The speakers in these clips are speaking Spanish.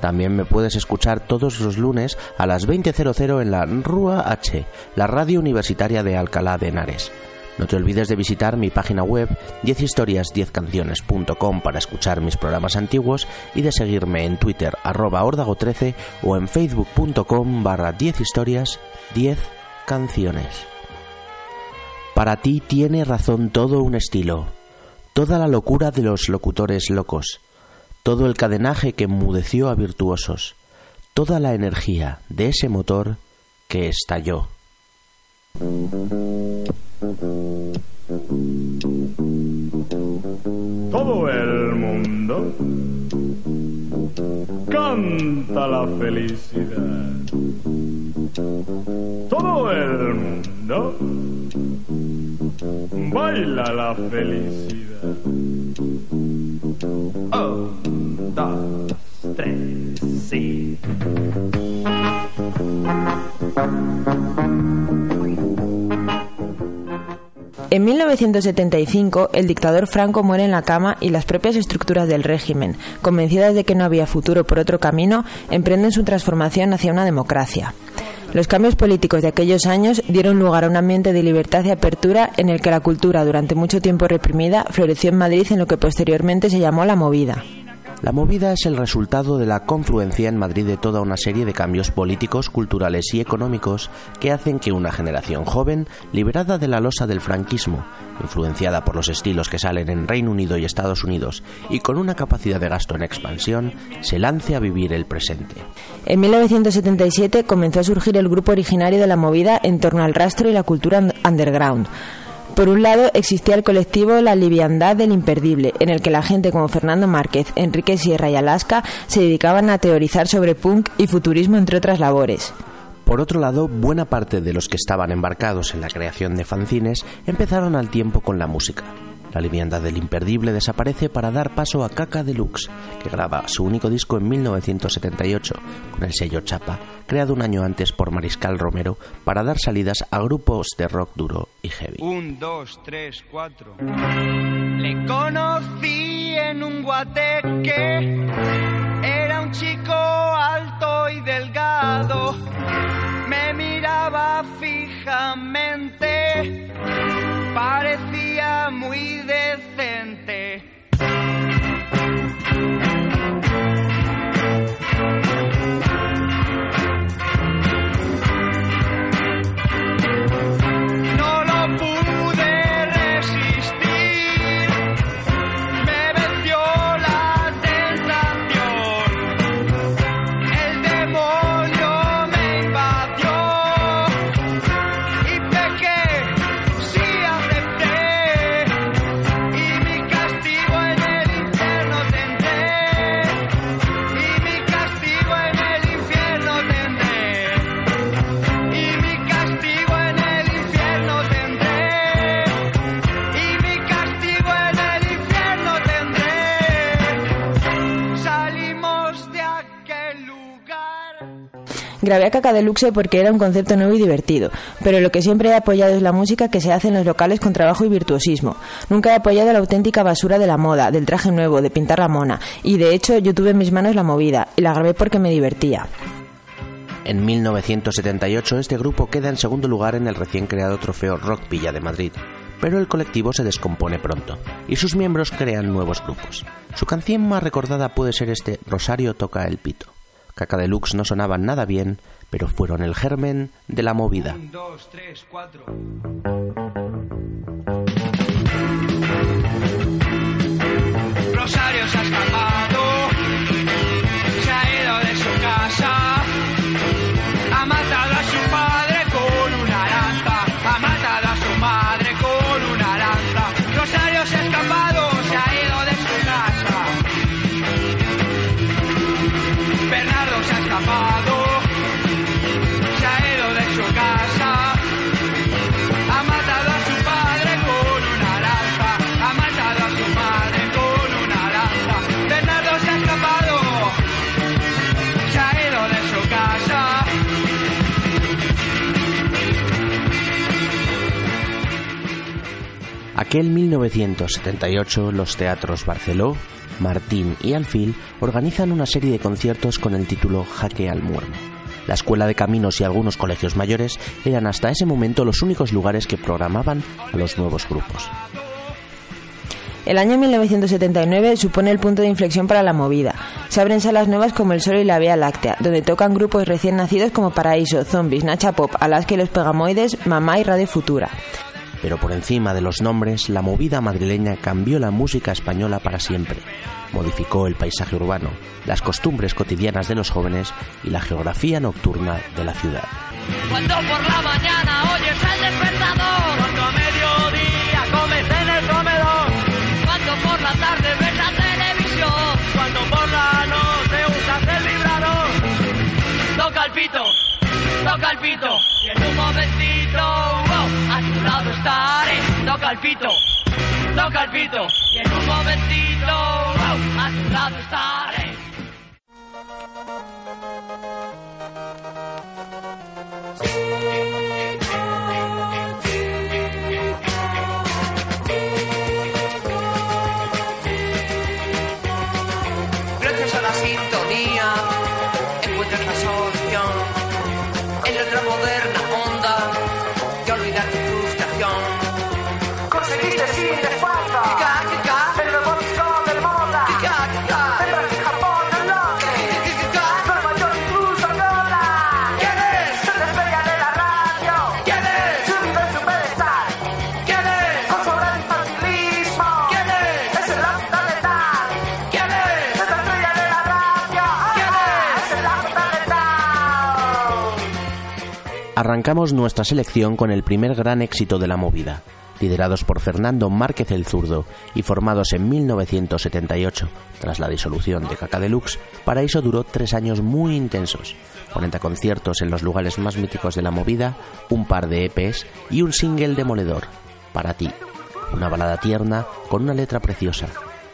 También me puedes escuchar todos los lunes a las 20.00 en la RUA H, la radio universitaria de Alcalá de Henares. No te olvides de visitar mi página web 10historias10canciones.com para escuchar mis programas antiguos y de seguirme en Twitter arroba 13 o en facebook.com barra 10 historias 10 canciones. Para ti tiene razón todo un estilo, toda la locura de los locutores locos, todo el cadenaje que enmudeció a virtuosos, toda la energía de ese motor que estalló. Todo el mundo canta la felicidad. Todo el mundo baila la felicidad. Un, dos, tres, sí. En 1975, el dictador Franco muere en la cama y las propias estructuras del régimen, convencidas de que no había futuro por otro camino, emprenden su transformación hacia una democracia. Los cambios políticos de aquellos años dieron lugar a un ambiente de libertad y apertura en el que la cultura, durante mucho tiempo reprimida, floreció en Madrid en lo que posteriormente se llamó la movida. La movida es el resultado de la confluencia en Madrid de toda una serie de cambios políticos, culturales y económicos que hacen que una generación joven, liberada de la losa del franquismo, influenciada por los estilos que salen en Reino Unido y Estados Unidos y con una capacidad de gasto en expansión, se lance a vivir el presente. En 1977 comenzó a surgir el grupo originario de la movida en torno al rastro y la cultura underground. Por un lado, existía el colectivo La Liviandad del Imperdible, en el que la gente como Fernando Márquez, Enrique Sierra y Alaska se dedicaban a teorizar sobre punk y futurismo, entre otras labores. Por otro lado, buena parte de los que estaban embarcados en la creación de fanzines empezaron al tiempo con la música. La liviandad del imperdible desaparece para dar paso a Caca Deluxe, que graba su único disco en 1978 con el sello Chapa, creado un año antes por Mariscal Romero para dar salidas a grupos de rock duro y heavy. Un, dos, tres, cuatro. Le conocí en un guateque. Era un chico alto y delgado. Me miraba fijamente. Parecía muy decente. Grabé a Caca Deluxe porque era un concepto nuevo y divertido, pero lo que siempre he apoyado es la música que se hace en los locales con trabajo y virtuosismo. Nunca he apoyado la auténtica basura de la moda, del traje nuevo, de pintar la mona, y de hecho yo tuve en mis manos la movida, y la grabé porque me divertía. En 1978 este grupo queda en segundo lugar en el recién creado trofeo Rock Villa de Madrid, pero el colectivo se descompone pronto y sus miembros crean nuevos grupos. Su canción más recordada puede ser este Rosario toca el pito. Caca Deluxe no sonaban nada bien, pero fueron el germen de la movida. Aquel 1978 los teatros Barceló, Martín y Alfil organizan una serie de conciertos con el título Jaque al Muermo. La Escuela de Caminos y algunos colegios mayores eran hasta ese momento los únicos lugares que programaban a los nuevos grupos. El año 1979 supone el punto de inflexión para la movida. Se abren salas nuevas como El Sol y la Vía Láctea, donde tocan grupos recién nacidos como Paraíso, Zombies, Nacha Pop, Alaska y los Pegamoides, Mamá y Radio Futura. Pero por encima de los nombres, la movida madrileña cambió la música española para siempre. Modificó el paisaje urbano, las costumbres cotidianas de los jóvenes y la geografía nocturna de la ciudad. Cuando por la mañana oyes el despertador, cuando a mediodía comes en el comedor, cuando por la tarde ves la televisión, cuando por la noche usas el vibrador, toca el pito, toca el pito, y en un momentito, a tu lado estaré, toca el pito, toca y en un momentito, a tu lado estaré. Gracias a la sintonía encuentras la solución. En nuestra moderna Arrancamos nuestra selección con el primer gran éxito de la movida. Liderados por Fernando Márquez el Zurdo y formados en 1978, tras la disolución de Caca Deluxe, Paraíso duró tres años muy intensos. 40 conciertos en los lugares más míticos de la movida, un par de EPs y un single demoledor, Para ti. Una balada tierna con una letra preciosa.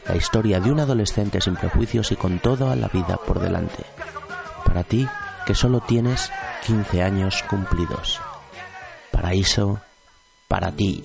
La historia de un adolescente sin prejuicios y con toda la vida por delante. Para ti, que solo tienes 15 años cumplidos. Paraíso, para ti.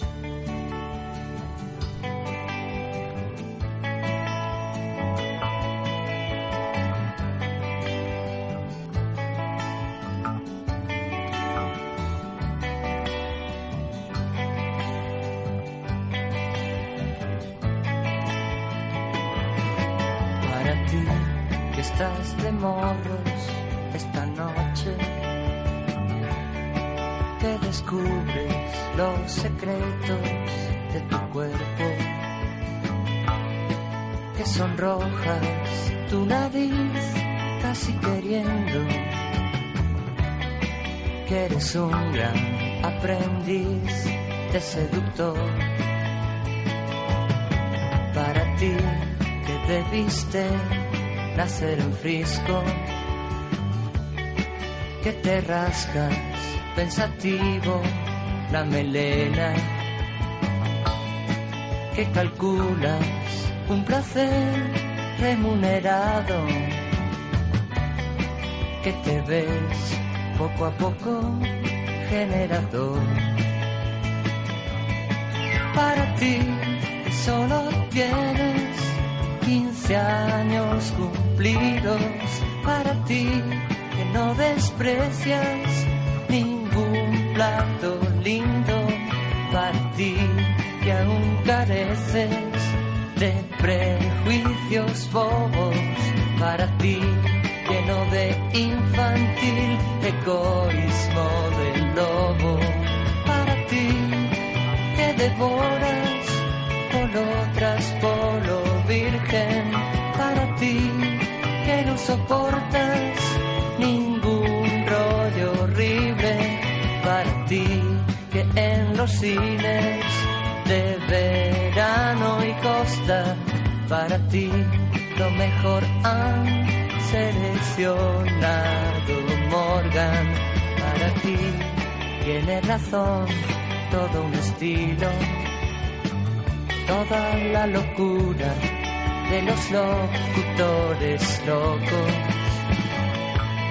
Pensativo la melena, que calculas un placer remunerado, que te ves poco a poco generador para ti solo tienes 15 años cumplidos para ti que no desprecias plato lindo para ti que aún careces de prejuicios bobos para ti lleno de infantil egoísmo del lobo para ti que devoras por otras polo virgen para ti que no soportas ti que en los cines de verano y costa para ti lo mejor han seleccionado Morgan. Para ti tiene razón todo un estilo toda la locura de los locutores locos,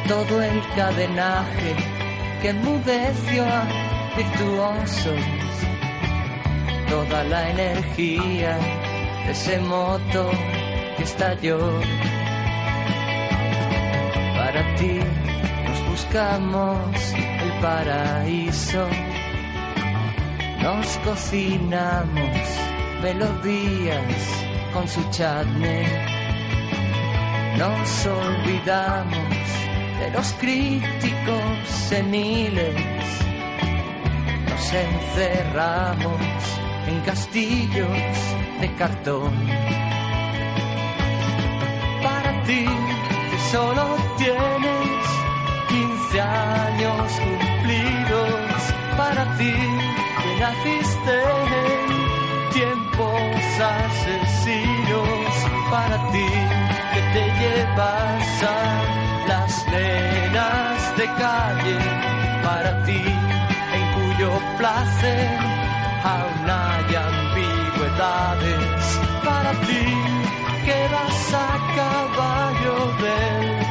todo el cadenaje que enmudeció a virtuosos, toda la energía de ese moto que estalló. Para ti nos buscamos el paraíso, nos cocinamos melodías con su chutney. Nos olvidamos de los críticos seniles. Nos encerramos en castillos de cartón. Para ti, que solo tienes 15 años cumplidos. Para ti, que naciste en tiempos asesinos. Para ti, que te llevas a nenas de calle. Para ti, en cuyo placer aún hay ambigüedades. Para ti, que vas a caballo del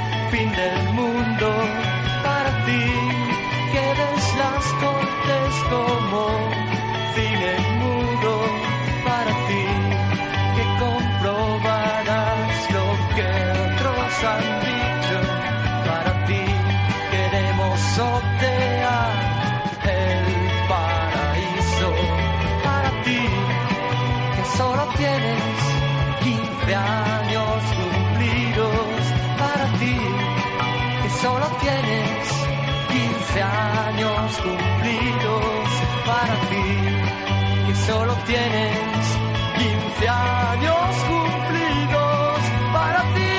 solo tienes 15 años cumplidos. Para ti,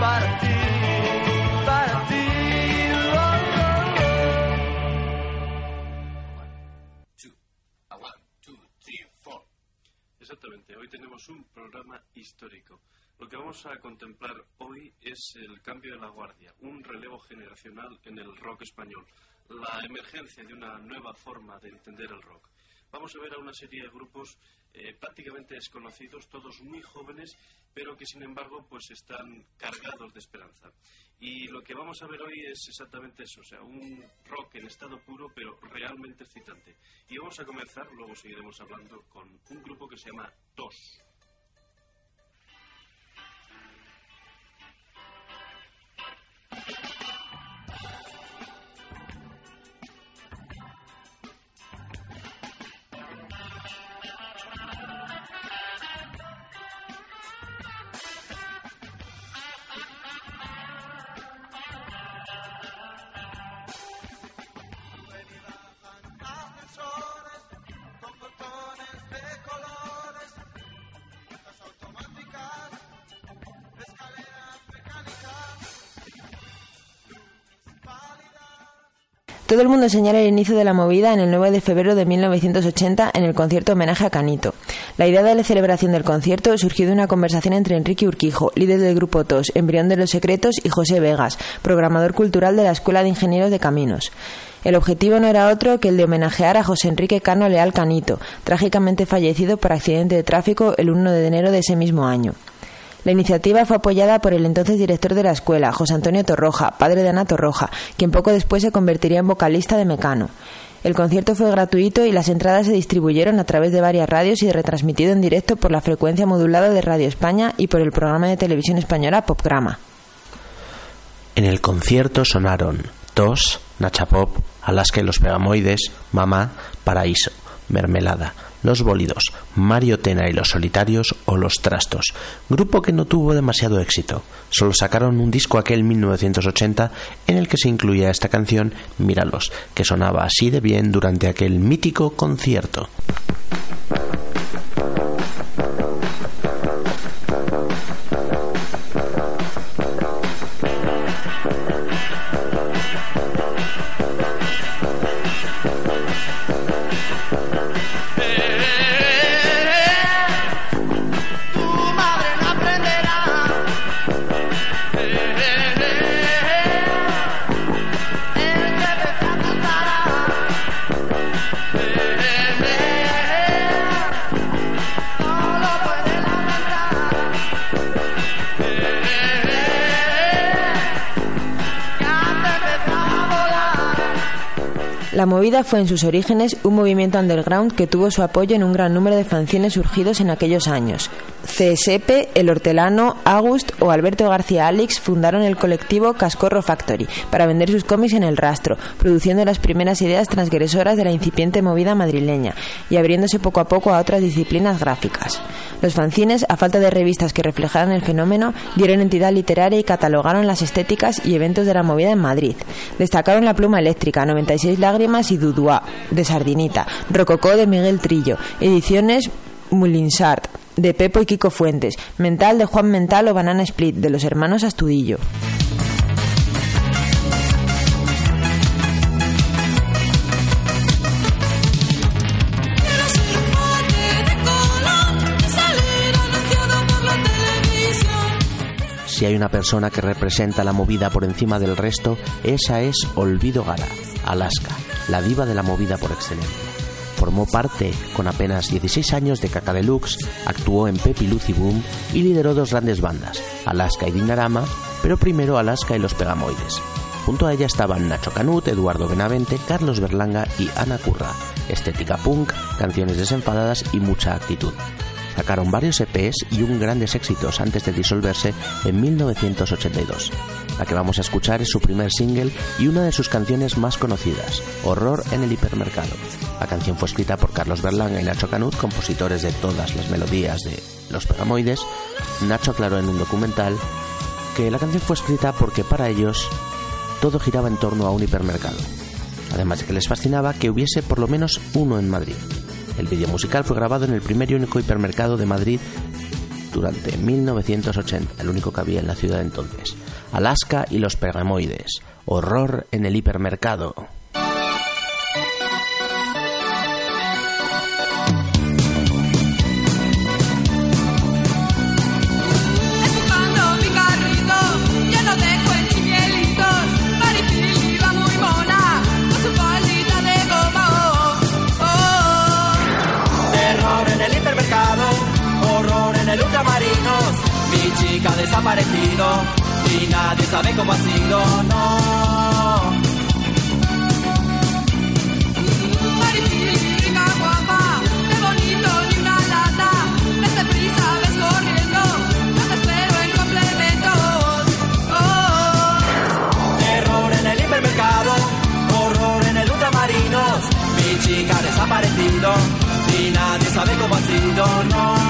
para ti, para ti. Exactamente, hoy tenemos un programa histórico. Lo que vamos a contemplar hoy es el cambio de la guardia, un relevo generacional en el rock español, la emergencia de una nueva forma de entender el rock. Vamos a ver a una serie de grupos eh, prácticamente desconocidos, todos muy jóvenes, pero que sin embargo pues están cargados de esperanza. Y lo que vamos a ver hoy es exactamente eso, o sea, un rock en estado puro, pero realmente excitante. Y vamos a comenzar, luego seguiremos hablando con un grupo que se llama TOS. Todo el mundo señala el inicio de la movida en el 9 de febrero de 1980 en el concierto homenaje a Canito. La idea de la celebración del concierto surgió de una conversación entre Enrique Urquijo, líder del grupo TOS, embrión de los secretos, y José Vegas, programador cultural de la Escuela de Ingenieros de Caminos. El objetivo no era otro que el de homenajear a José Enrique Cano Leal Canito, trágicamente fallecido por accidente de tráfico el 1 de enero de ese mismo año. La iniciativa fue apoyada por el entonces director de la escuela, José Antonio Torroja, padre de Ana Torroja, quien poco después se convertiría en vocalista de Mecano. El concierto fue gratuito y las entradas se distribuyeron a través de varias radios y retransmitido en directo por la frecuencia modulada de Radio España y por el programa de televisión española Popgrama. En el concierto sonaron Tos, Nacha Pop, Alaska y los Pegamoides, Mamá, Paraíso, Mermelada, Los Bólidos, Mario Tena y los Solitarios o Los Trastos, grupo que no tuvo demasiado éxito. Solo sacaron un disco aquel 1980 en el que se incluía esta canción Míralos, que sonaba así de bien durante aquel mítico concierto. Movida fue en sus orígenes un movimiento underground que tuvo su apoyo en un gran número de fanzines surgidos en aquellos años. CSP, El Hortelano, August o Alberto García Alix fundaron el colectivo Cascorro Factory para vender sus cómics en el rastro, produciendo las primeras ideas transgresoras de la incipiente movida madrileña y abriéndose poco a poco a otras disciplinas gráficas. Los fanzines, a falta de revistas que reflejaran el fenómeno, dieron entidad literaria y catalogaron las estéticas y eventos de la movida en Madrid. Destacaron La Pluma Eléctrica, 96 Lágrimas y Duduá, de Sardinita, Rococó de Miguel Trillo, Ediciones Mulinsart, de Pepo y Kiko Fuentes, Mental de Juan Mental o Banana Split, de los hermanos Astudillo. Si hay una persona que representa la movida por encima del resto, esa es Olvido Gara, Alaska, la diva de la movida por excelencia. Formó parte, con apenas 16 años, de Caca Deluxe, actuó en Pepi Lucy Boom y lideró dos grandes bandas, Alaska y Dinarama, pero primero Alaska y los Pegamoides. Junto a ella estaban Nacho Canut, Eduardo Benavente, Carlos Berlanga y Ana Curra. Estética punk, canciones desenfadadas y mucha actitud. Sacaron varios EPs y un grandes éxitos antes de disolverse en 1982. La que vamos a escuchar es su primer single y una de sus canciones más conocidas, Horror en el hipermercado. La canción fue escrita por Carlos Berlanga y Nacho Canut, compositores de todas las melodías de Los Pegamoides. Nacho aclaró en un documental que la canción fue escrita porque para ellos todo giraba en torno a un hipermercado. Además de que les fascinaba que hubiese por lo menos uno en Madrid. El vídeo musical fue grabado en el primer y único hipermercado de Madrid durante 1980, el único que había en la ciudad entonces. Alaska y los Pegamoides. Horror en el hipermercado. Nadie sabe cómo ha sido, no. Rica guapa, qué bonito ni una lata. Vete prisa, ves corriendo, no te espero en complementos. Oh, oh. Terror en el hipermercado, horror en el ultramarinos. Mi chica ha desaparecido y nadie sabe cómo ha sido, no.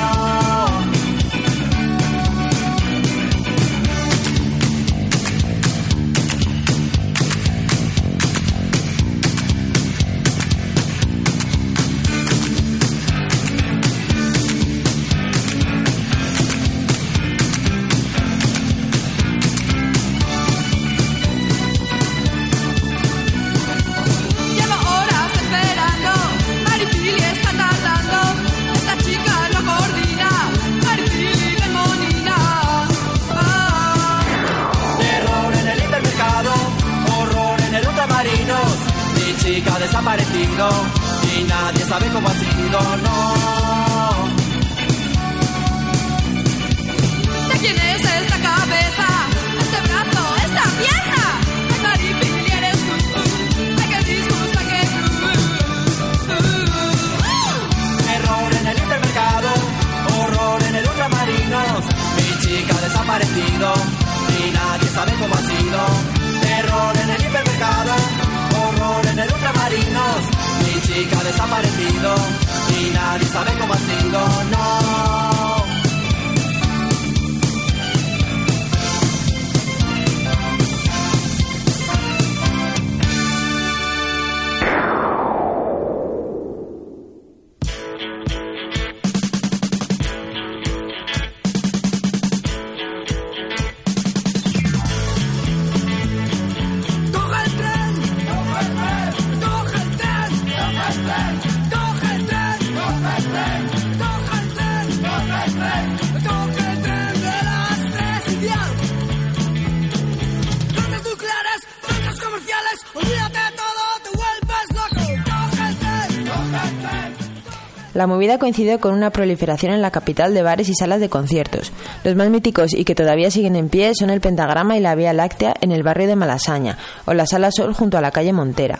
La movida coincidió con una proliferación en la capital de bares y salas de conciertos. Los más míticos y que todavía siguen en pie son el Pentagrama y la Vía Láctea en el barrio de Malasaña o la Sala Sol junto a la calle Montera.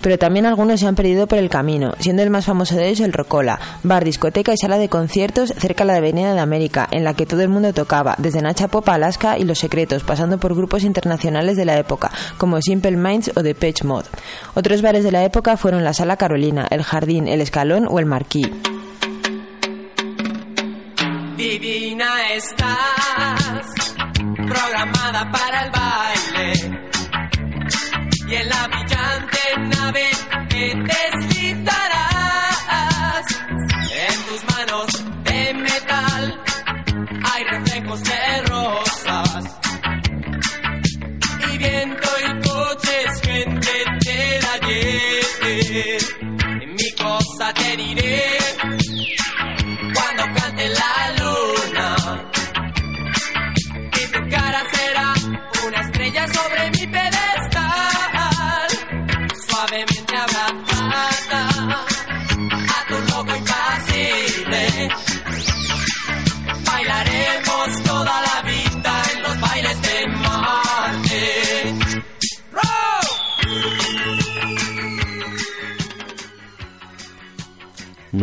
Pero también algunos se han perdido por el camino, siendo el más famoso de ellos el Rocola, bar, discoteca y sala de conciertos cerca de la Avenida de América, en la que todo el mundo tocaba, desde Nacha Pop a Alaska y Los Secretos, pasando por grupos internacionales de la época, como Simple Minds o The Pitch Mod. Otros bares de la época fueron la Sala Carolina, el Jardín, el Escalón o el Marquí. Divina estás, programada para el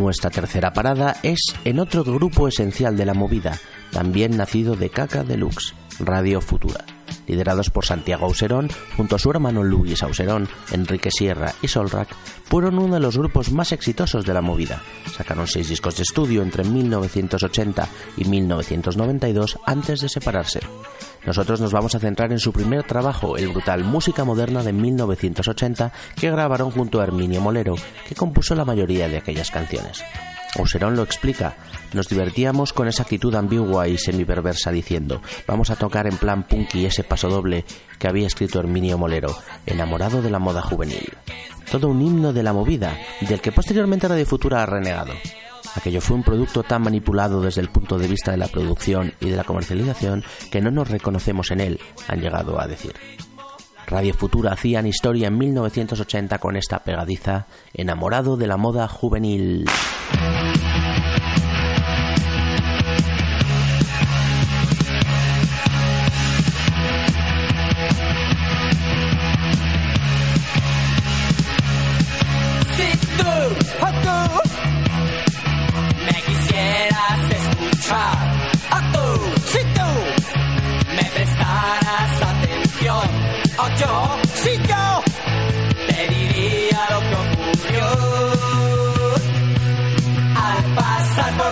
Nuestra tercera parada es en otro grupo esencial de la movida, también nacido de Caca Deluxe, Radio Futura. Liderados por Santiago Auserón, junto a su hermano Luis Auserón, Enrique Sierra y Solrak, fueron uno de los grupos más exitosos de la movida. Sacaron seis discos de estudio entre 1980 y 1992 antes de separarse. Nosotros nos vamos a centrar en su primer trabajo, el brutal Música Moderna de 1980, que grabaron junto a Herminio Molero, que compuso la mayoría de aquellas canciones. Auserón lo explica. Nos divertíamos con esa actitud ambigua y semiperversa diciendo, vamos a tocar en plan punky ese paso doble que había escrito Herminio Molero, enamorado de la moda juvenil. Todo un himno de la movida, del que posteriormente Radio Futura ha renegado. Aquello fue un producto tan manipulado desde el punto de vista de la producción y de la comercialización que no nos reconocemos en él, han llegado a decir. Radio Futura hacían historia en 1980 con esta pegadiza Enamorado de la moda juvenil.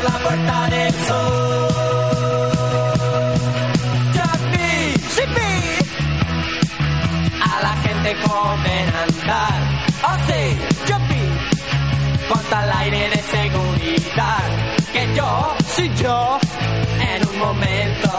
La puerta del sol. Sí vi, a la gente joven andar. Oh sí, vi con tal aire de seguridad que yo, sí yo, en un momento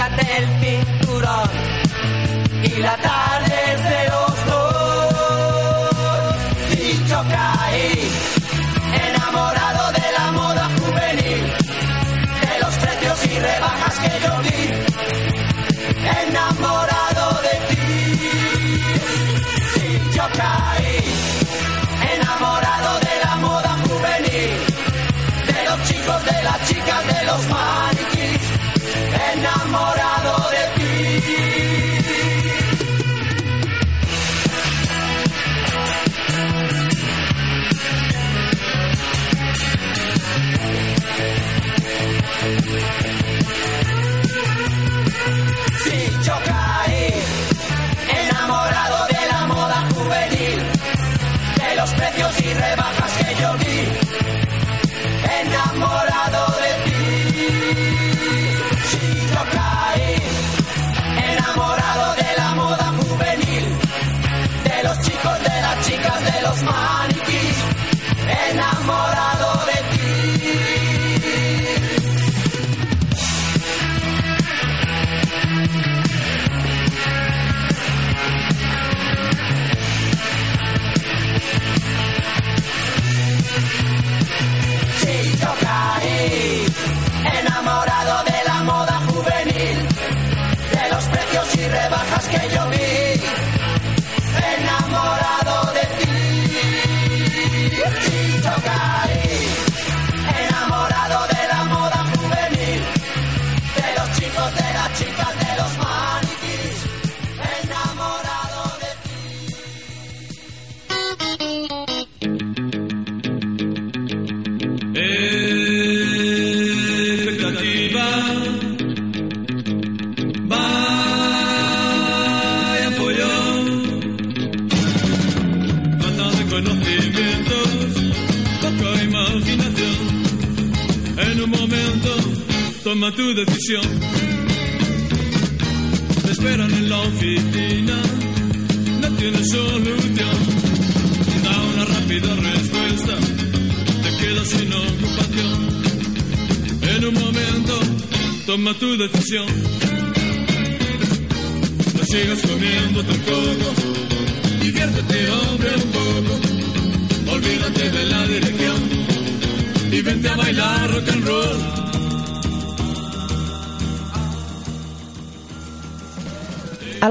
quítate el. Y la tarde es de los dos. Si yo caí, enamorado de la moda juvenil, de los precios y rebajas que yo vi, enamorado de ti. Si yo caí, enamorado de la moda juvenil, de los chicos, de las chicas, de los maniquís,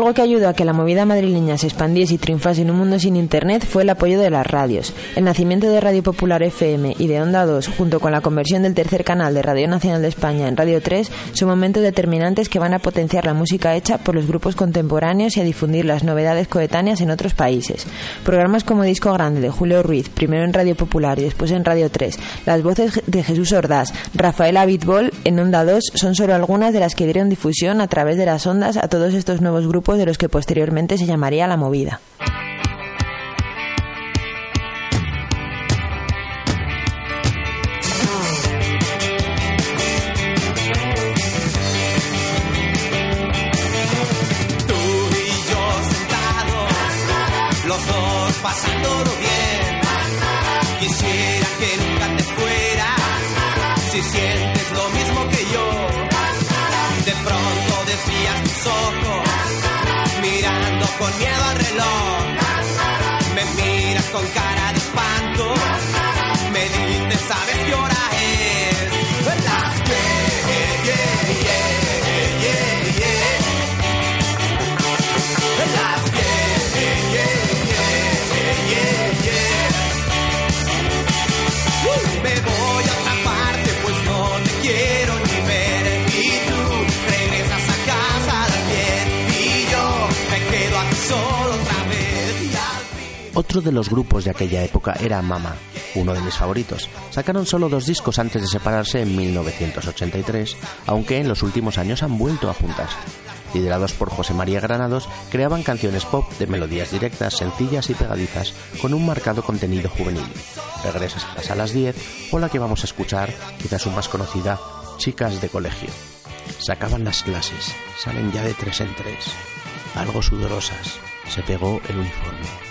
Algo que ayudó a que la movida madrileña se expandiese y triunfase en un mundo sin internet fue el apoyo de las radios. El nacimiento de Radio Popular FM y de Onda 2, junto con la conversión del tercer canal de Radio Nacional de España en Radio 3, son momentos determinantes que van a potenciar la música hecha por los grupos contemporáneos y a difundir las novedades coetáneas en otros países. Programas como Disco Grande de Julio Ruiz, primero en Radio Popular y después en Radio 3, las voces de Jesús Ordaz, Rafael Abitbol en Onda 2 son solo algunas de las que dieron difusión a través de las ondas a todos estos nuevos grupos de los que posteriormente se llamaría La Movida. Los dos pasándolo bien. Quisiera que nunca te fueras, si sientes lo mismo que yo. De pronto desvías tus ojos, con miedo al reloj. Me miras con cara de espanto, me dices, ¿sabes qué Otro de los grupos de aquella época era Mama, uno de mis favoritos. Sacaron solo dos discos antes de separarse en 1983, aunque en los últimos años han vuelto a juntarse. Liderados por José María Granados, creaban canciones pop de melodías directas, sencillas y pegadizas, con un marcado contenido juvenil. Regresas a casa a las 10 o la que vamos a escuchar, quizás su más conocida, Chicas de Colegio. Sacaban las clases, salen ya de tres en tres. Algo sudorosas, se pegó el uniforme.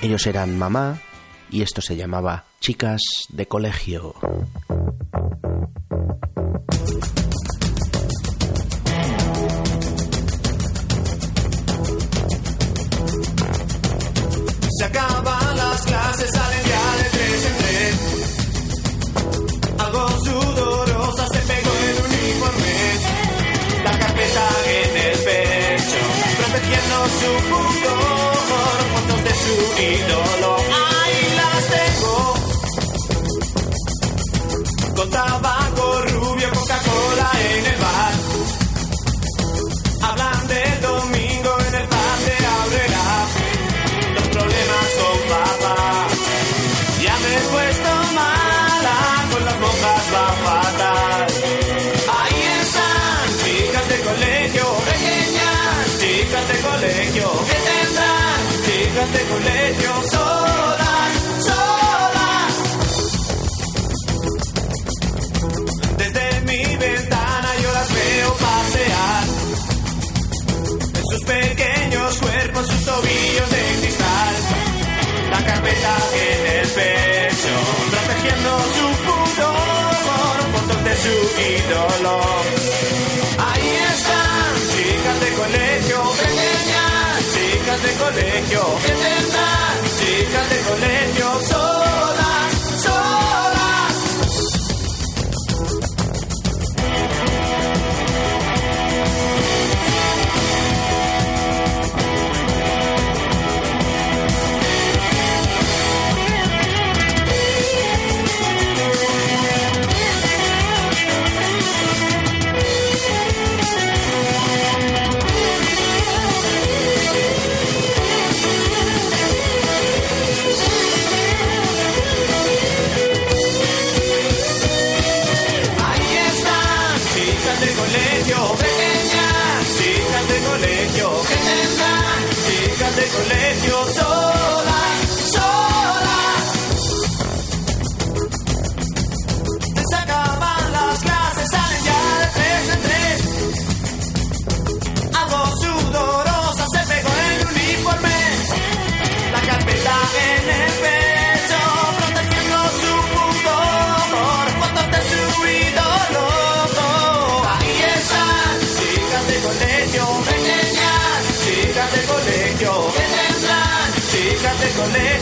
Ellos eran mamá y esto se llamaba Chicas de Colegio. De colegio, solas, solas. Desde mi ventana yo las veo pasear en sus pequeños cuerpos, sus tobillos de cristal, la carpeta en el pecho, protegiendo su pudor, fotos de su ídolo. Ahí están, chicas de colegio, pequeñas, chicas de colegio, chicas de colegio, del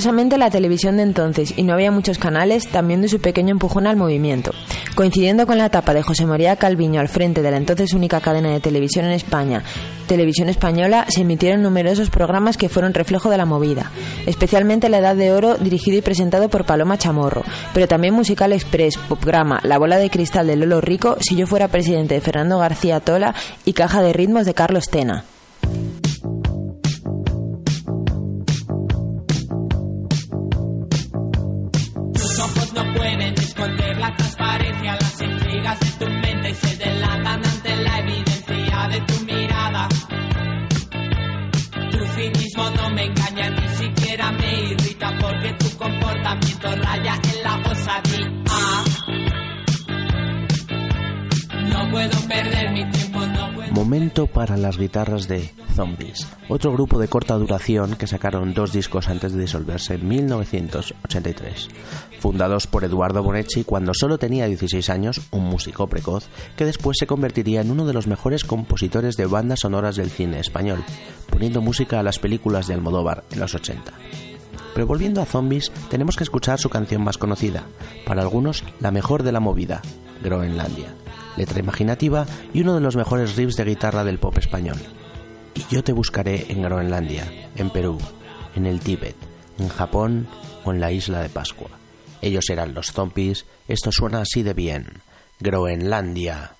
Curiosamente, la televisión de entonces, y no había muchos canales, también dio su pequeño empujón al movimiento. Coincidiendo con la etapa de José María Calviño al frente de la entonces única cadena de televisión en España, Televisión Española, se emitieron numerosos programas que fueron reflejo de la movida, especialmente La Edad de Oro, dirigido y presentado por Paloma Chamorro, pero también Musical Express, Popgrama, La Bola de Cristal de Lolo Rico, Si yo fuera presidente de Fernando García Tola y Caja de Ritmos de Carlos Tena. Momento para las guitarras de Zombies, otro grupo de corta duración que sacaron dos discos antes de disolverse en 1983. Fundados por Eduardo Bonecci cuando solo tenía 16 años, un músico precoz que después se convertiría en uno de los mejores compositores de bandas sonoras del cine español, poniendo música a las películas de Almodóvar en los 80. Pero volviendo a Zombies, tenemos que escuchar su canción más conocida, para algunos la mejor de la movida, Groenlandia. Letra imaginativa y uno de los mejores riffs de guitarra del pop español. Y yo te buscaré en Groenlandia, en Perú, en el Tíbet, en Japón o en la isla de Pascua. Ellos eran los zombies, esto suena así de bien. Groenlandia.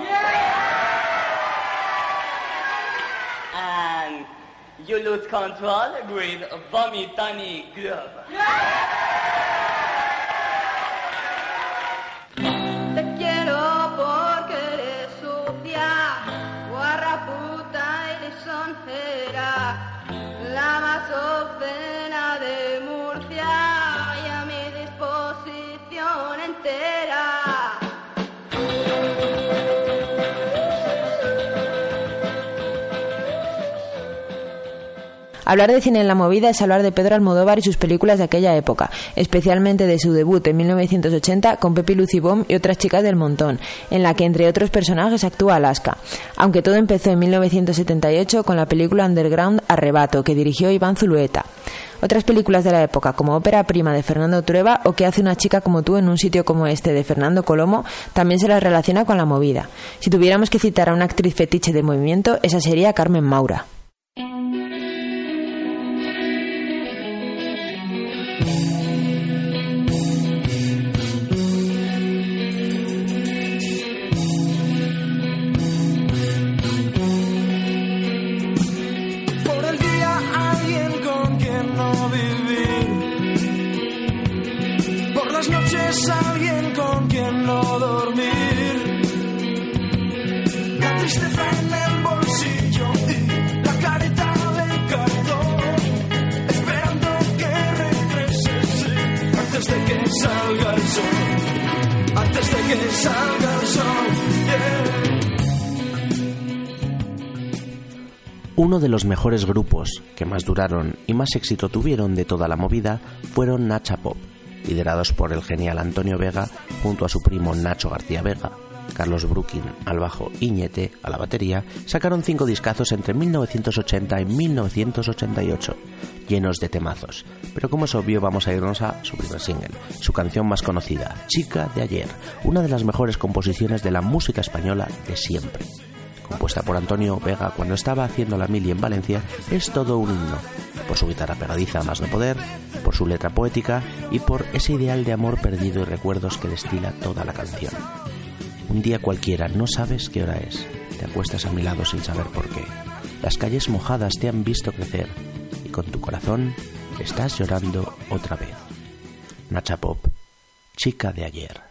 Yeah! And you lose control with Vomit Tony Glove. Yeah! Hablar de cine en la movida es hablar de Pedro Almodóvar y sus películas de aquella época, especialmente de su debut en 1980 con Pepi Lucibom y otras chicas del montón, en la que entre otros personajes actúa Alaska. Aunque todo empezó en 1978 con la película Underground Arrebato, que dirigió Iván Zulueta. Otras películas de la época, como Ópera Prima de Fernando Trueba o ¿Qué hace una chica como tú en un sitio como este de Fernando Colomo, también se las relaciona con la movida. Si tuviéramos que citar a una actriz fetiche de movimiento, esa sería Carmen Maura. Mejores grupos que más duraron y más éxito tuvieron de toda la movida fueron Nacha Pop, liderados por el genial Antonio Vega junto a su primo Nacho García Vega. Carlos Brooking al bajo y Ñete a la batería, sacaron cinco discazos entre 1980 y 1988, llenos de temazos. Pero como es obvio, vamos a irnos a su primer single, su canción más conocida, Chica de ayer, una de las mejores composiciones de la música española de siempre compuesta por Antonio Vega cuando estaba haciendo la mili en Valencia, es todo un himno, por su guitarra pegadiza a más no poder, por su letra poética y por ese ideal de amor perdido y recuerdos que destila toda la canción. Un día cualquiera no sabes qué hora es, te acuestas a mi lado sin saber por qué. Las calles mojadas te han visto crecer y con tu corazón estás llorando otra vez. Nacha Pop, chica de ayer.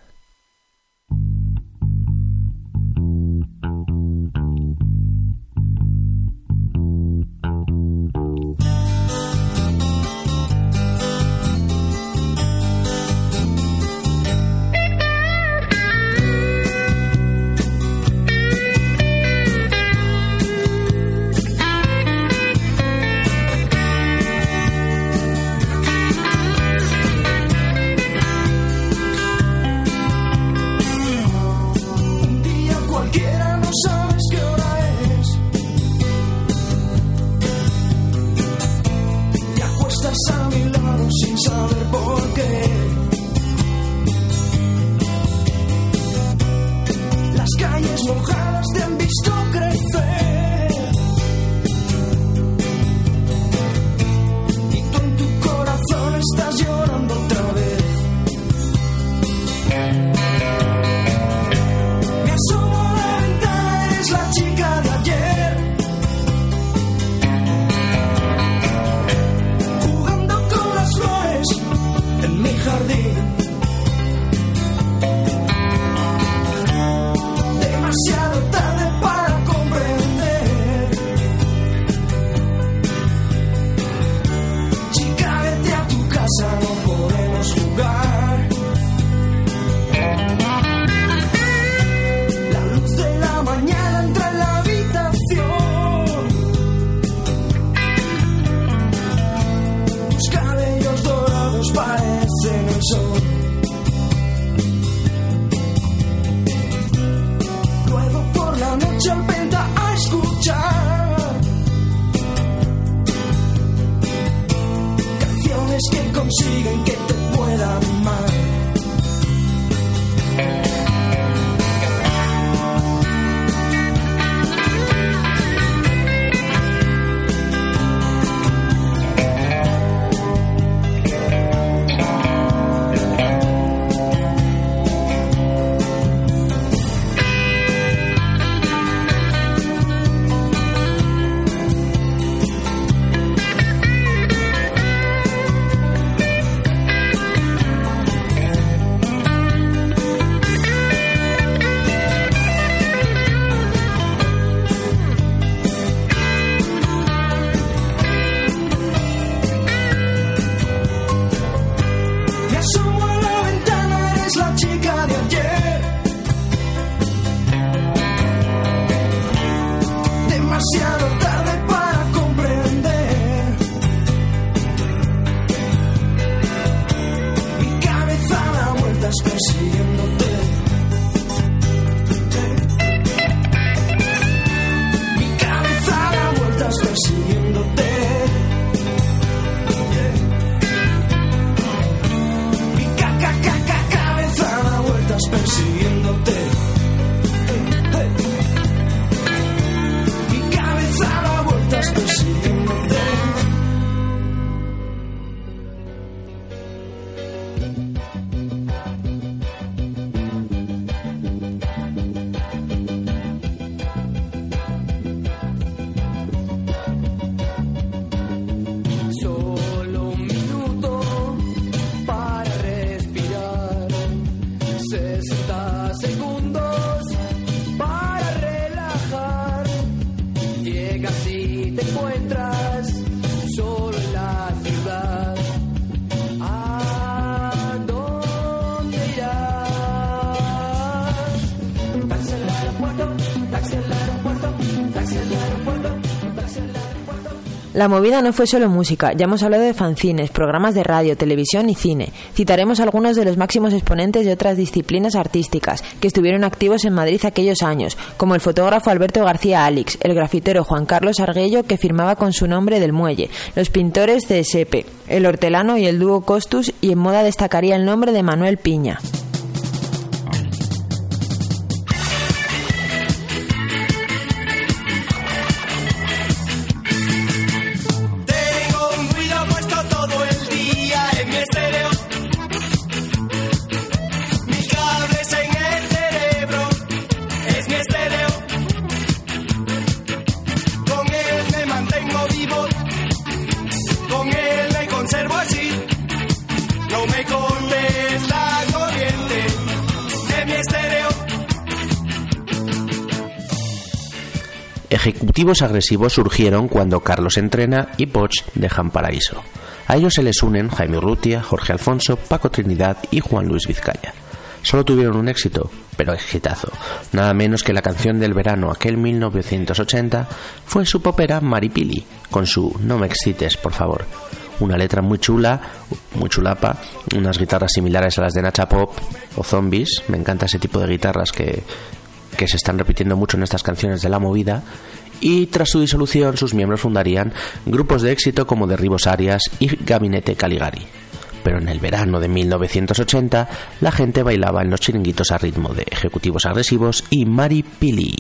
La movida no fue solo música, ya hemos hablado de fanzines, programas de radio, televisión y cine. Citaremos algunos de los máximos exponentes de otras disciplinas artísticas que estuvieron activos en Madrid aquellos años, como el fotógrafo Alberto García Alix, el grafitero Juan Carlos Arguello que firmaba con su nombre del muelle, los pintores de Sepe, el hortelano y el dúo Costus y en moda destacaría el nombre de Manuel Piña. Ejecutivos agresivos surgieron cuando Carlos Entrena y Poch dejan Paraíso. A ellos se les unen Jaime Urrutia, Jorge Alfonso, Paco Trinidad y Juan Luis Vizcaya. Solo tuvieron un éxito, pero exitazo. Nada menos que la canción del verano aquel 1980 fue su popera Maripili, con su No me excites, por favor. Una letra muy chula, muy chulapa, unas guitarras similares a las de Nacha Pop o Zombies. Me encanta ese tipo de guitarras que, que se están repitiendo mucho en estas canciones de la movida. Y tras su disolución, sus miembros fundarían grupos de éxito como Derribos Arias y Gabinete Caligari. Pero en el verano de 1980, la gente bailaba en los chiringuitos a ritmo de ejecutivos agresivos y Mari Pili.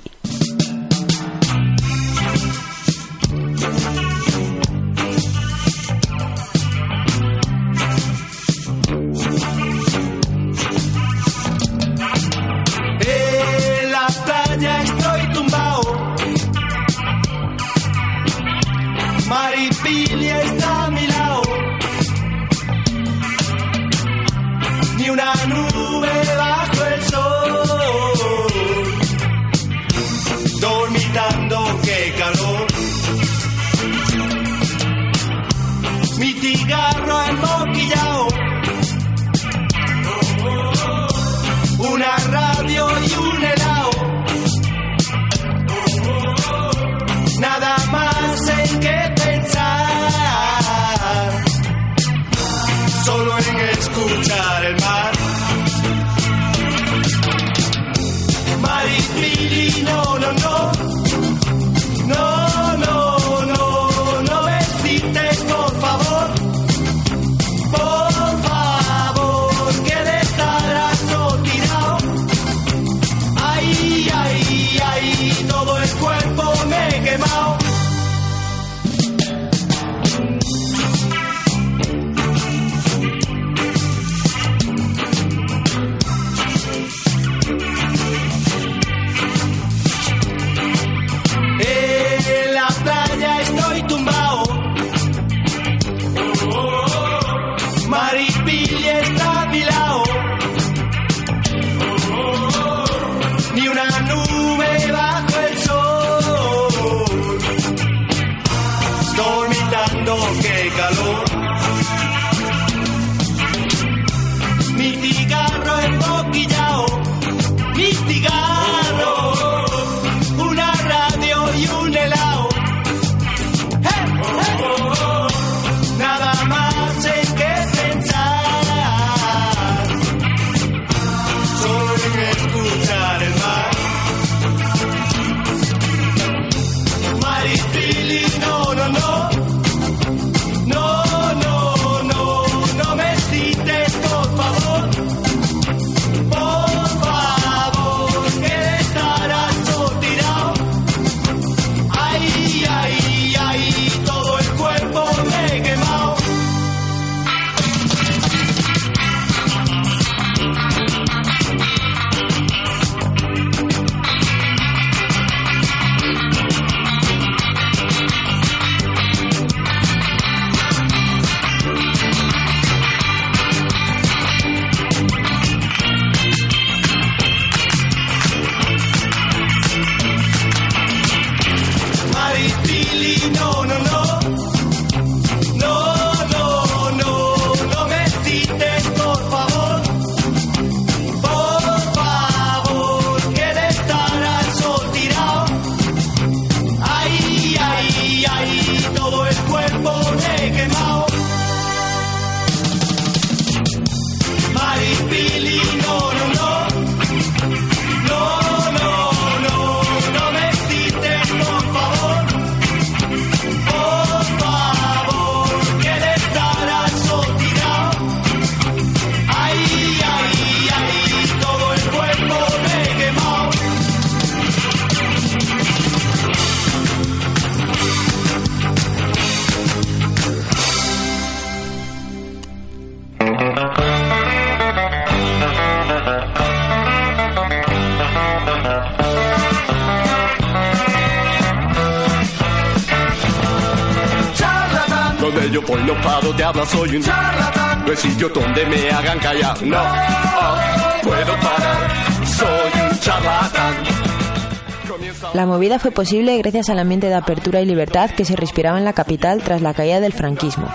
La movida fue posible gracias al ambiente de apertura y libertad que se respiraba en la capital tras la caída del franquismo.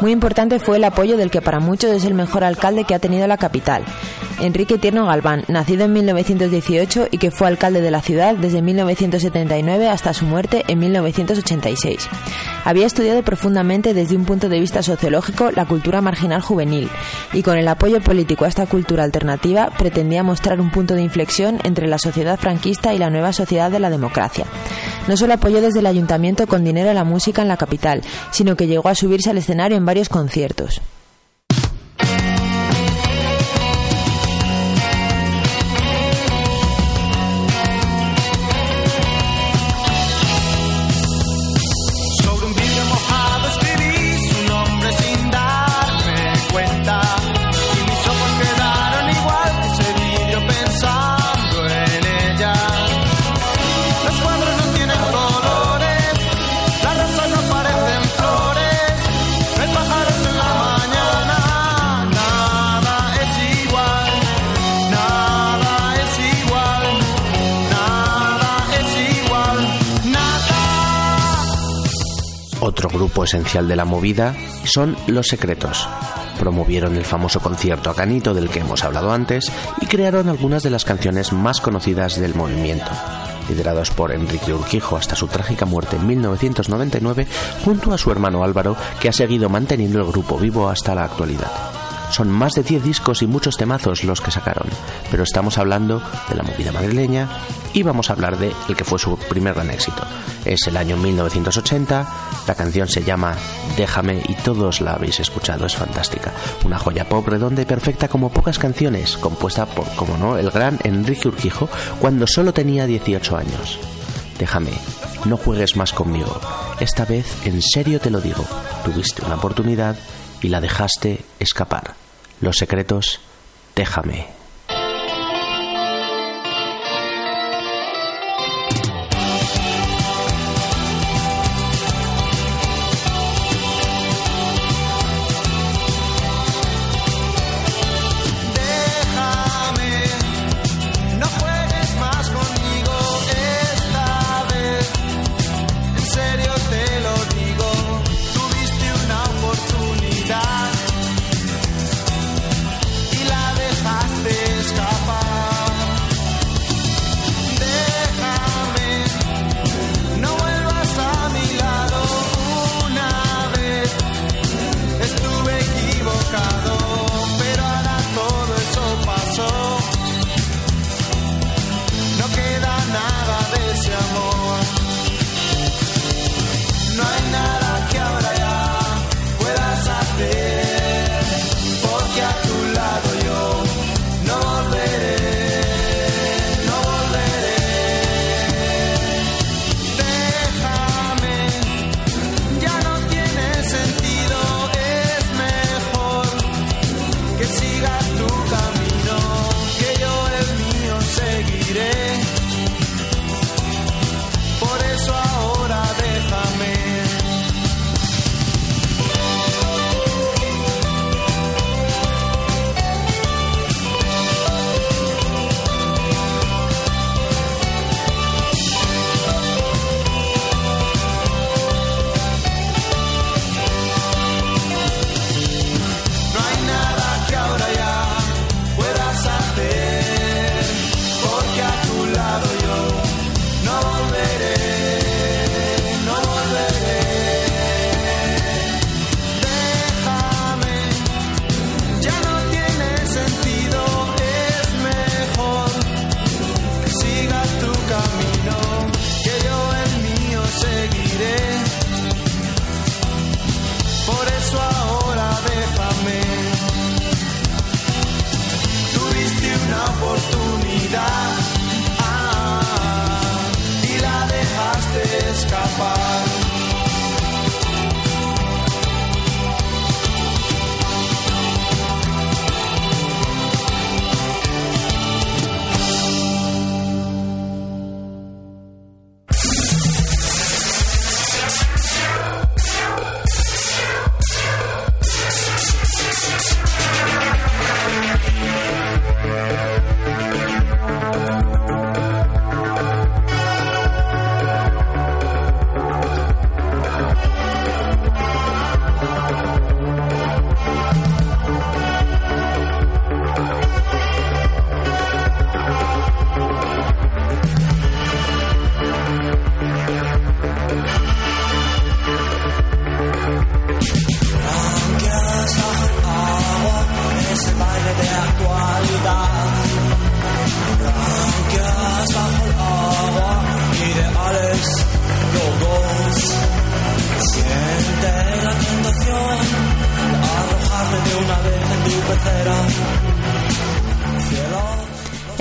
Muy importante fue el apoyo del que para muchos es el mejor alcalde que ha tenido la capital. Enrique Tierno Galván, nacido en 1918 y que fue alcalde de la ciudad desde 1979 hasta su muerte en 1986. Había estudiado profundamente desde un punto de vista sociológico la cultura marginal juvenil y con el apoyo político a esta cultura alternativa pretendía mostrar un punto de inflexión entre la sociedad franquista y la nueva sociedad de la democracia. No solo apoyó desde el ayuntamiento con dinero la música en la capital, sino que llegó a subirse al escenario en varios conciertos. Esencial de la movida son Los Secretos. Promovieron el famoso concierto a Canito del que hemos hablado antes y crearon algunas de las canciones más conocidas del movimiento. Liderados por Enrique Urquijo hasta su trágica muerte en 1999, junto a su hermano Álvaro, que ha seguido manteniendo el grupo vivo hasta la actualidad. Son más de 10 discos y muchos temazos los que sacaron, pero estamos hablando de la movida madrileña y vamos a hablar de el que fue su primer gran éxito. Es el año 1980, la canción se llama Déjame y todos la habéis escuchado, es fantástica. Una joya pop redonda y perfecta como pocas canciones, compuesta por, como no, el gran Enrique Urquijo cuando solo tenía 18 años. Déjame, no juegues más conmigo. Esta vez en serio te lo digo. Tuviste una oportunidad y la dejaste escapar. Los secretos, déjame.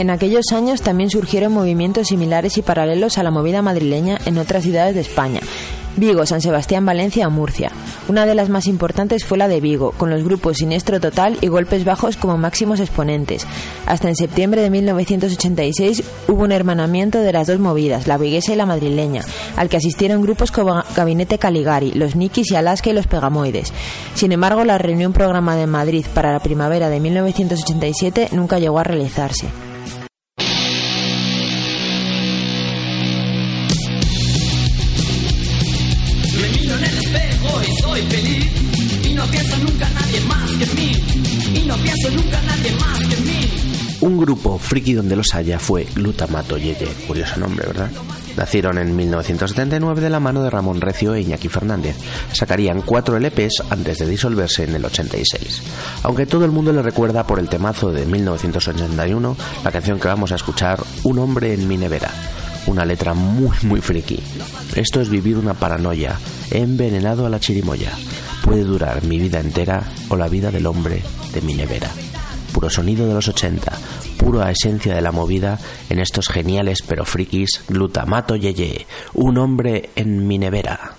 En aquellos años también surgieron movimientos similares y paralelos a la movida madrileña en otras ciudades de España. Vigo, San Sebastián, Valencia o Murcia. Una de las más importantes fue la de Vigo, con los grupos Siniestro Total y Golpes Bajos como máximos exponentes. Hasta en septiembre de 1986 hubo un hermanamiento de las dos movidas, la viguesa y la madrileña, al que asistieron grupos como Gabinete Caligari, los Nikis y Alaska y los Pegamoides. Sin embargo, la reunión programada en Madrid para la primavera de 1987 nunca llegó a realizarse. Pienso nunca. Un grupo friki donde los haya fue Glutamato Yeye, curioso nombre, ¿verdad? Nacieron en 1979 de la mano de Ramón Recio e Iñaki Fernández. Sacarían cuatro LPs antes de disolverse en el 86. Aunque todo el mundo le recuerda por el temazo de 1981, la canción que vamos a escuchar, Un hombre en mi nevera. Una letra muy muy friki. Esto es vivir una paranoia. He envenenado a la chirimoya. Puede durar mi vida entera o la vida del hombre de mi nevera puro sonido de los 80, pura esencia de la movida en estos geniales pero frikis Glutamato Yeye, un hombre en mi nevera.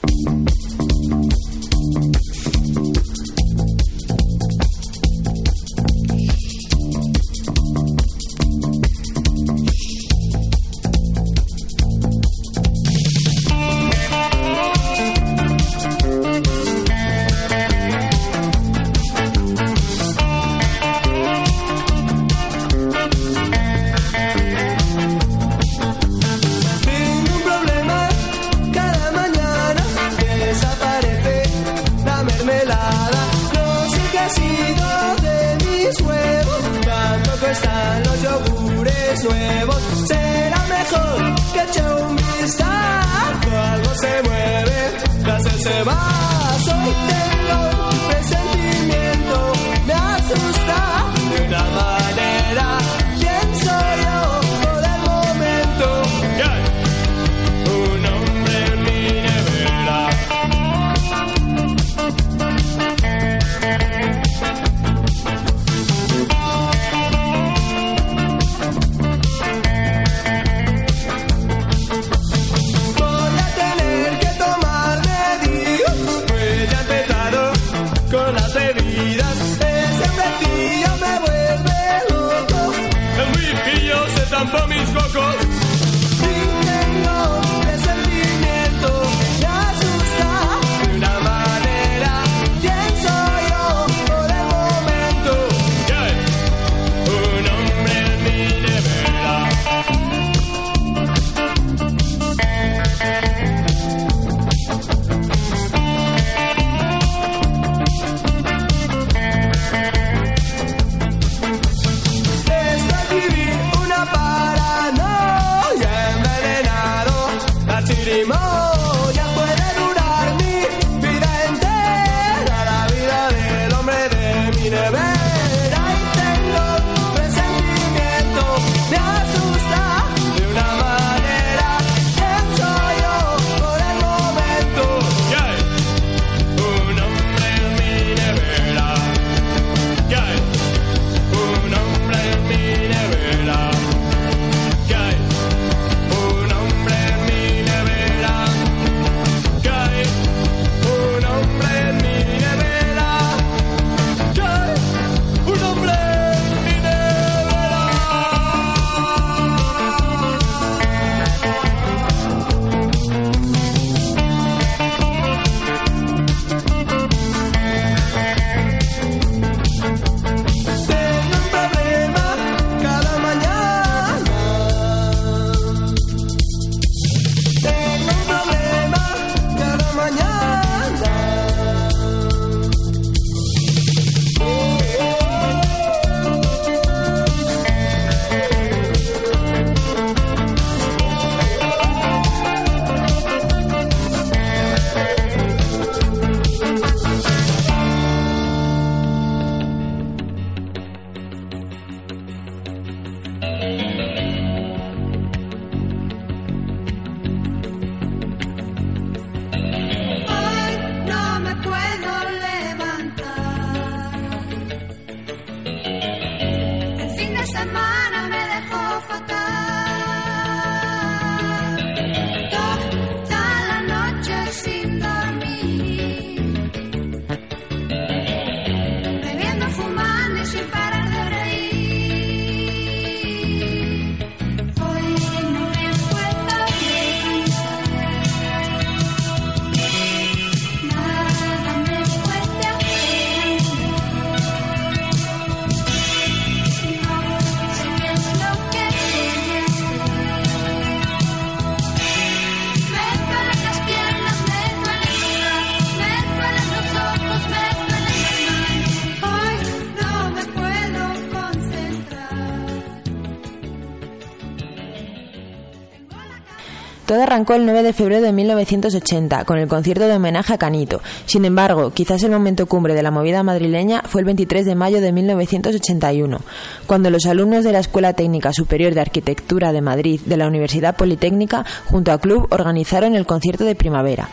Todo arrancó el 9 de febrero de 1980 con el concierto de homenaje a Canito. Sin embargo, quizás el momento cumbre de la movida madrileña fue el 23 de mayo de 1981, cuando los alumnos de la Escuela Técnica Superior de Arquitectura de Madrid de la Universidad Politécnica junto a Club organizaron el concierto de primavera.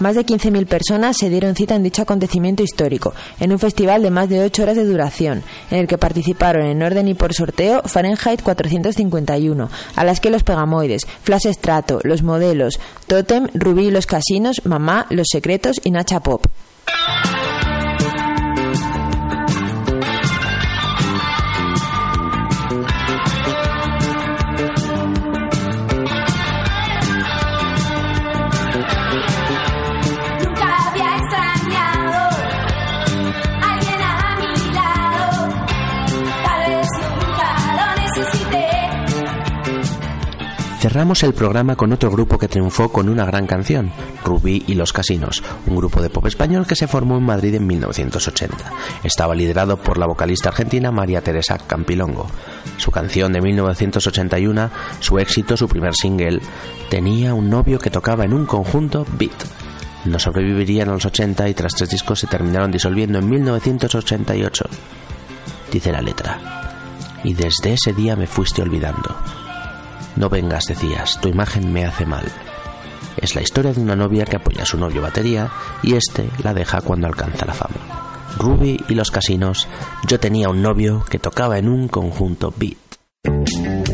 Más de 15.000 personas se dieron cita en dicho acontecimiento histórico, en un festival de más de 8 horas de duración, en el que participaron en orden y por sorteo Fahrenheit 451, a las que los Pegamoides, Flash Strato, Los Modelos, Totem, Rubí y los Casinos, Mamá, Los Secretos y Nacha Pop. Cerramos el programa con otro grupo que triunfó con una gran canción, Rubí y los Casinos, un grupo de pop español que se formó en Madrid en 1980. Estaba liderado por la vocalista argentina María Teresa Campilongo. Su canción de 1981, su éxito, su primer single, tenía un novio que tocaba en un conjunto beat. No sobrevivirían a los 80 y tras tres discos se terminaron disolviendo en 1988. Dice la letra. Y desde ese día me fuiste olvidando. No vengas, decías, tu imagen me hace mal. Es la historia de una novia que apoya a su novio batería y este la deja cuando alcanza la fama. Ruby y los casinos, yo tenía un novio que tocaba en un conjunto beat.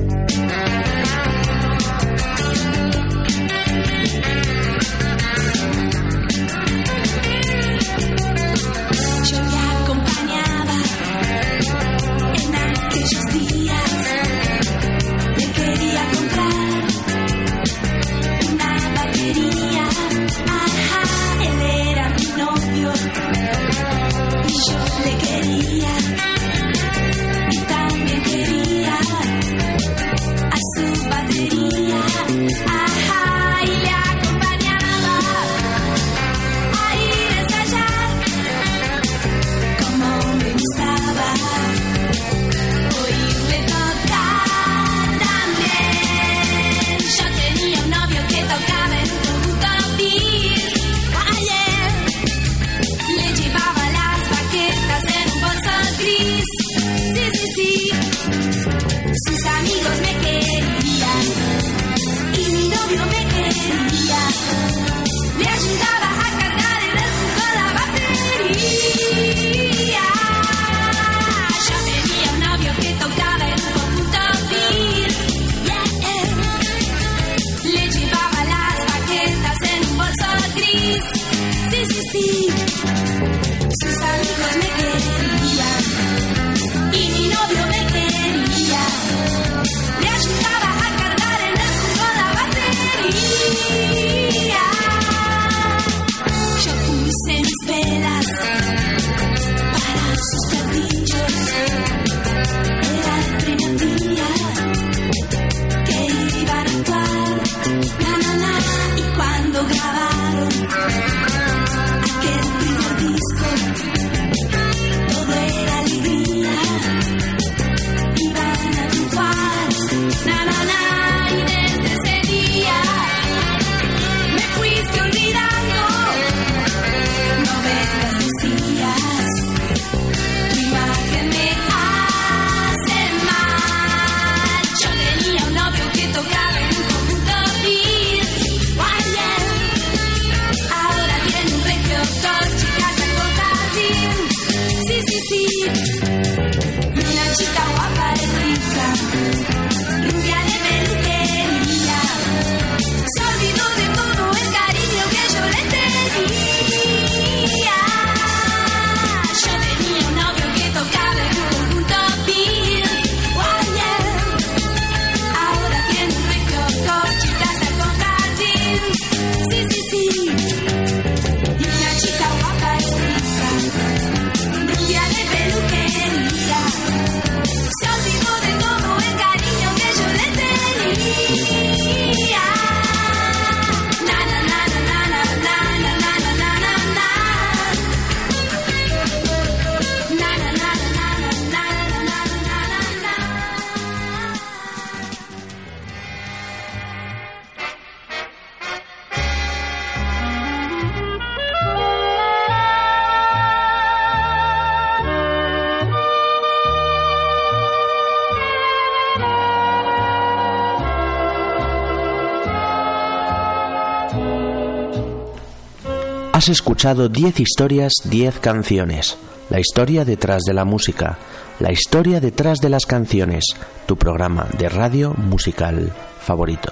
Has escuchado 10 historias, 10 canciones. La historia detrás de la música, la historia detrás de las canciones, tu programa de radio musical favorito.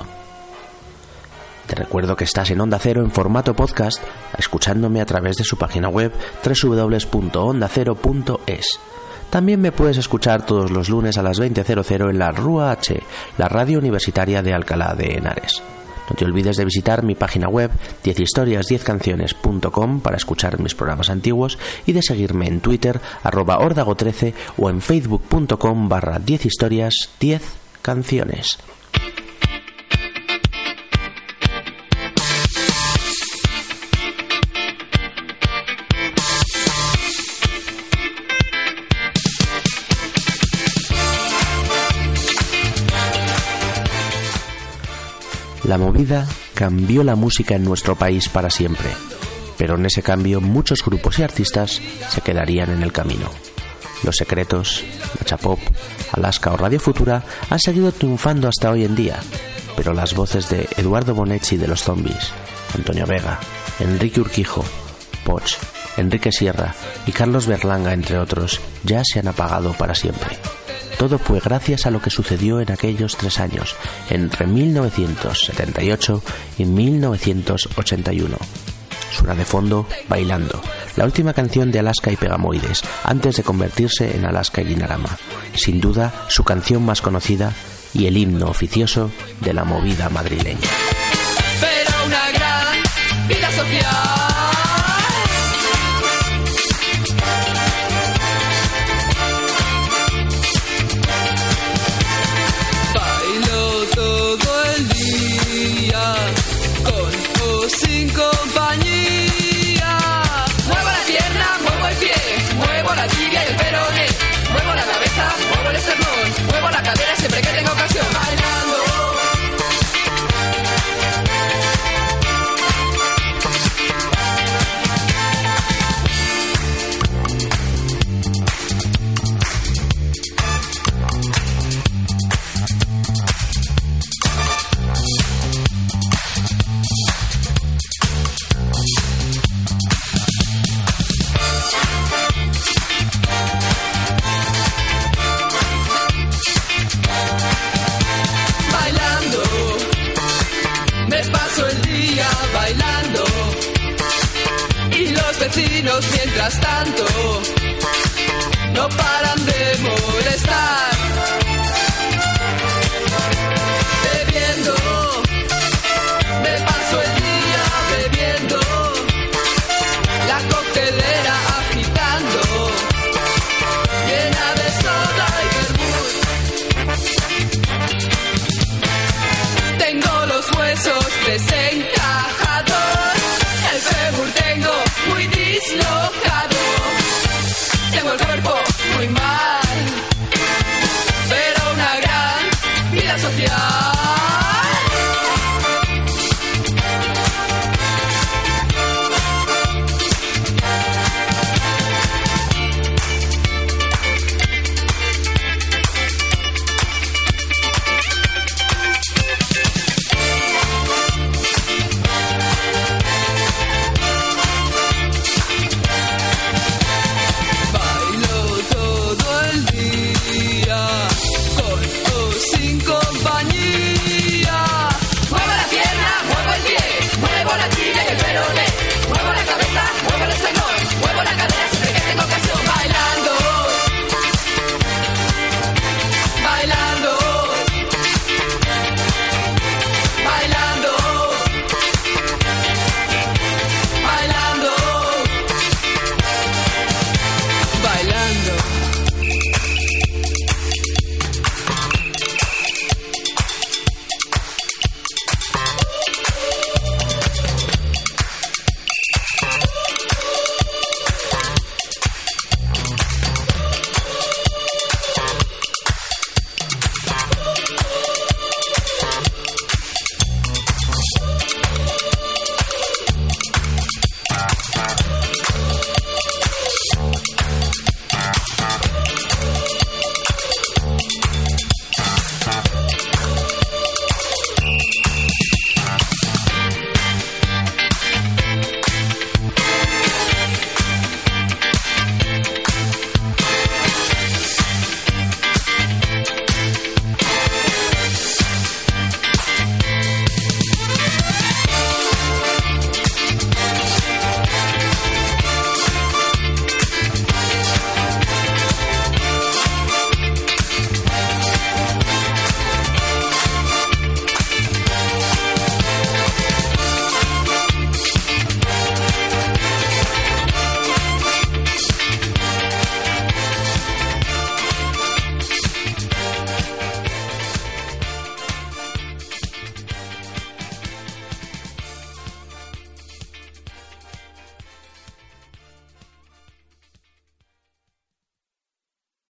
Te recuerdo que estás en Onda Cero en formato podcast, escuchándome a través de su página web www.ondacero.es. También me puedes escuchar todos los lunes a las 20.00 en la Rúa H, la radio universitaria de Alcalá de Henares. No te olvides de visitar mi página web 10historias10canciones.com para escuchar mis programas antiguos y de seguirme en Twitter arroba ordago13 o en facebook.com barra 10historias La movida cambió la música en nuestro país para siempre, pero en ese cambio muchos grupos y artistas se quedarían en el camino. Los Secretos, Nacha Pop, Alaska o Radio Futura han seguido triunfando hasta hoy en día, pero las voces de Eduardo Bonetti de los Zombies, Antonio Vega, Enrique Urquijo, Poch, Enrique Sierra y Carlos Berlanga, entre otros, ya se han apagado para siempre. Todo fue gracias a lo que sucedió en aquellos tres años, entre 1978 y 1981. Suena de fondo Bailando, la última canción de Alaska y Pegamoides, antes de convertirse en Alaska y Dinarama. Sin duda, su canción más conocida y el himno oficioso de la movida madrileña. Una gran vida social. Sin compañía. vecinos mientras tanto no paran de molestar.